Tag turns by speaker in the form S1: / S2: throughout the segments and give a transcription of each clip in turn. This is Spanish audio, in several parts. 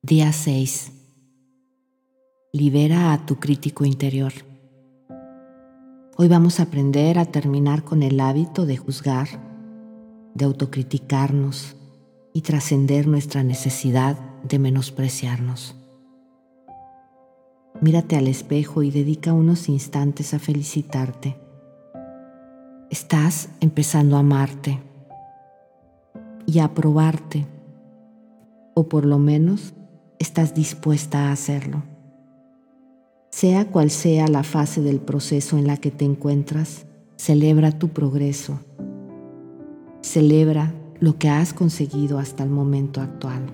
S1: Día 6. Libera a tu crítico interior. Hoy vamos a aprender a terminar con el hábito de juzgar, de autocriticarnos y trascender nuestra necesidad de menospreciarnos. Mírate al espejo y dedica unos instantes a felicitarte. Estás empezando a amarte y a aprobarte, o por lo menos estás dispuesta a hacerlo. Sea cual sea la fase del proceso en la que te encuentras, celebra tu progreso. Celebra lo que has conseguido hasta el momento actual.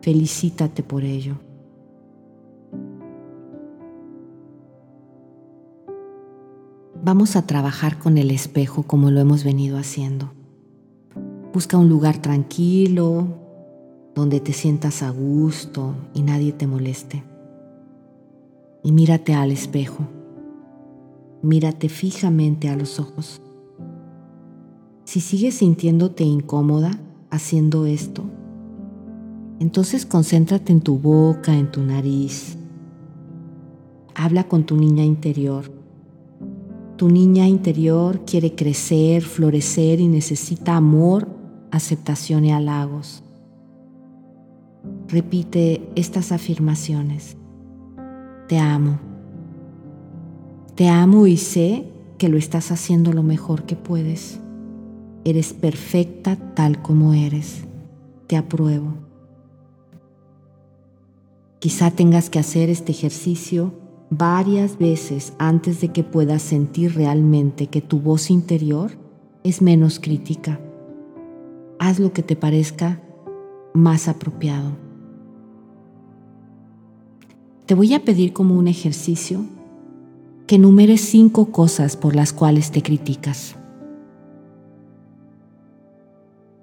S1: Felicítate por ello. Vamos a trabajar con el espejo como lo hemos venido haciendo. Busca un lugar tranquilo, donde te sientas a gusto y nadie te moleste. Y mírate al espejo. Mírate fijamente a los ojos. Si sigues sintiéndote incómoda haciendo esto, entonces concéntrate en tu boca, en tu nariz. Habla con tu niña interior. Tu niña interior quiere crecer, florecer y necesita amor, aceptación y halagos. Repite estas afirmaciones. Te amo. Te amo y sé que lo estás haciendo lo mejor que puedes. Eres perfecta tal como eres. Te apruebo. Quizá tengas que hacer este ejercicio varias veces antes de que puedas sentir realmente que tu voz interior es menos crítica. Haz lo que te parezca más apropiado. Te voy a pedir como un ejercicio que enumeres cinco cosas por las cuales te criticas.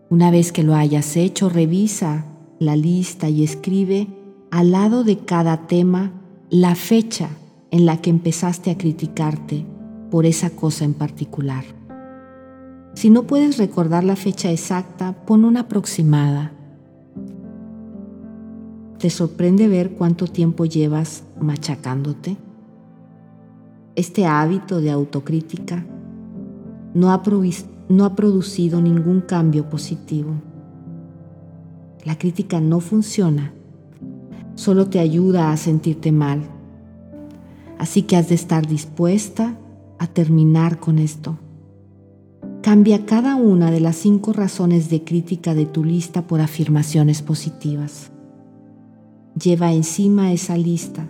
S1: Una vez que lo hayas hecho, revisa la lista y escribe al lado de cada tema la fecha en la que empezaste a criticarte por esa cosa en particular. Si no puedes recordar la fecha exacta, pon una aproximada ¿Te sorprende ver cuánto tiempo llevas machacándote? Este hábito de autocrítica no ha, producido ningún cambio positivo. La crítica no funciona, solo te ayuda a sentirte mal. Así que has de estar dispuesta a terminar con esto. Cambia cada una de las cinco razones de crítica de tu lista por afirmaciones positivas. Lleva encima esa lista.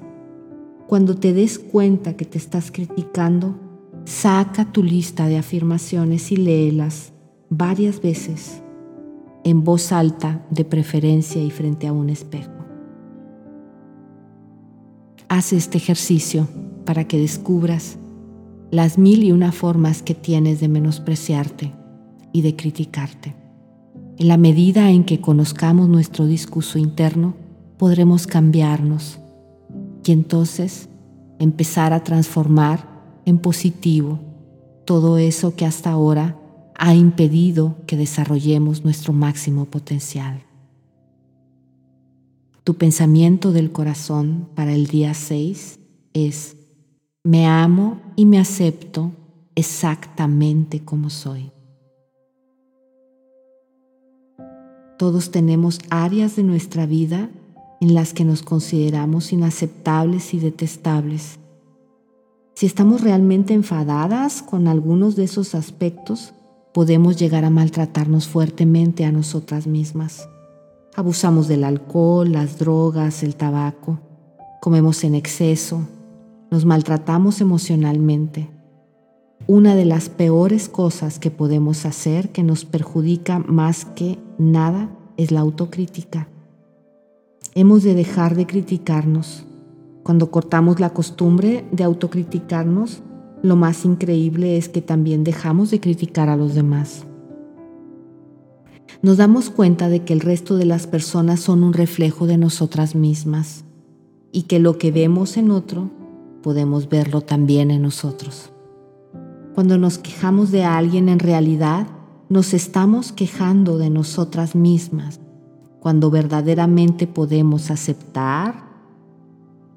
S1: Cuando te des cuenta que te estás criticando, saca tu lista de afirmaciones y léelas varias veces, en voz alta de preferencia y frente a un espejo. Haz este ejercicio para que descubras las mil y una formas que tienes de menospreciarte y de criticarte. En la medida en que conozcamos nuestro discurso interno, podremos cambiarnos y entonces empezar a transformar en positivo todo eso que hasta ahora ha impedido que desarrollemos nuestro máximo potencial. Tu pensamiento del corazón para el día 6 es, me amo y me acepto exactamente como soy. Todos tenemos áreas de nuestra vida en las que nos consideramos inaceptables y detestables. Si estamos realmente enfadadas con algunos de esos aspectos, podemos llegar a maltratarnos fuertemente a nosotras mismas. Abusamos del alcohol, las drogas, el tabaco, comemos en exceso, nos maltratamos emocionalmente. Una de las peores cosas que podemos hacer que nos perjudica más que nada es la autocrítica. Hemos de dejar de criticarnos. Cuando cortamos la costumbre de autocriticarnos, lo más increíble es que también dejamos de criticar a los demás. Nos damos cuenta de que el resto de las personas son un reflejo de nosotras mismas y que lo que vemos en otro podemos verlo también en nosotros. Cuando nos quejamos de alguien en realidad, nos estamos quejando de nosotras mismas cuando verdaderamente podemos aceptar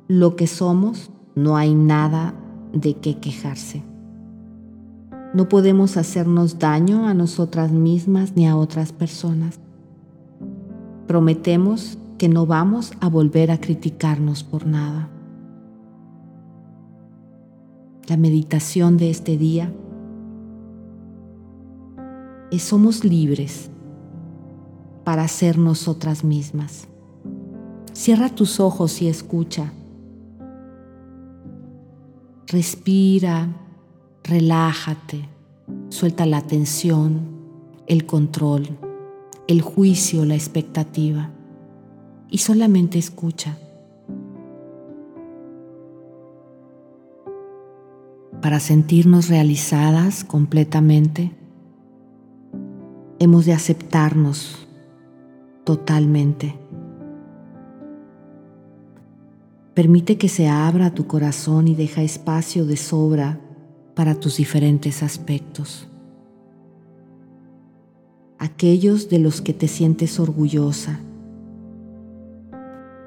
S1: lo que somos, no hay nada de qué quejarse. No podemos hacernos daño a nosotras mismas ni a otras personas. Prometemos que no vamos a volver a criticarnos por nada. La meditación de este día es somos libres para ser nosotras mismas. Cierra tus ojos y escucha. Respira, relájate, suelta la tensión, el control, el juicio, la expectativa y solamente escucha. Para sentirnos realizadas completamente, hemos de aceptarnos totalmente. Permite que se abra tu corazón y deja espacio de sobra para tus diferentes aspectos. Aquellos de los que te sientes orgullosa,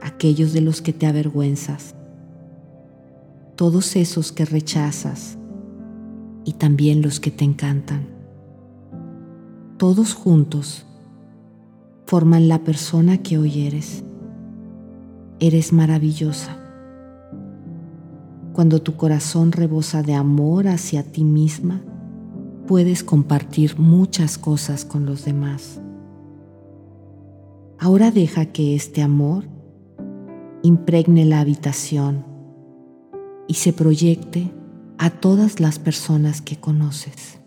S1: aquellos de los que te avergüenzas, todos esos que rechazas y también los que te encantan todos juntos, forman la persona que hoy eres. Eres maravillosa. Cuando tu corazón rebosa de amor hacia ti misma, puedes compartir muchas cosas con los demás. Ahora deja que este amor impregne la habitación y se proyecte a todas las personas que conoces.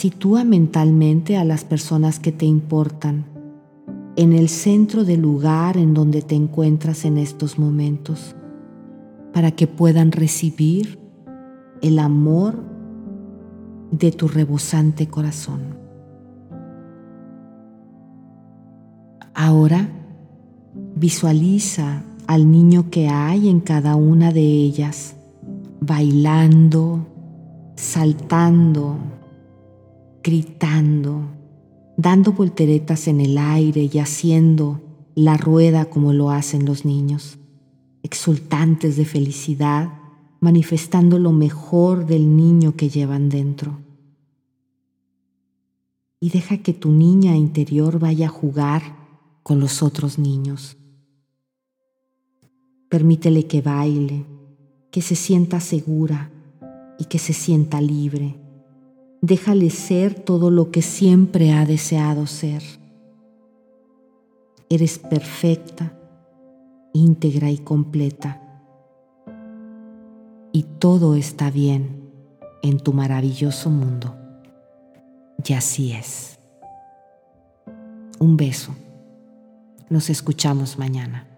S1: Sitúa mentalmente a las personas que te importan en el centro del lugar en donde te encuentras en estos momentos para que puedan recibir el amor de tu rebosante corazón. Ahora visualiza al niño que hay en cada una de ellas, bailando, saltando, gritando, dando volteretas en el aire y haciendo la rueda como lo hacen los niños, exultantes de felicidad, manifestando lo mejor del niño que llevan dentro. Y deja que tu niña interior vaya a jugar con los otros niños. Permítele que baile, que se sienta segura y que se sienta libre Déjale ser todo lo que siempre ha deseado ser. Eres perfecta, íntegra y completa. Y todo está bien en tu maravilloso mundo. Y así es. Un beso. Nos escuchamos mañana.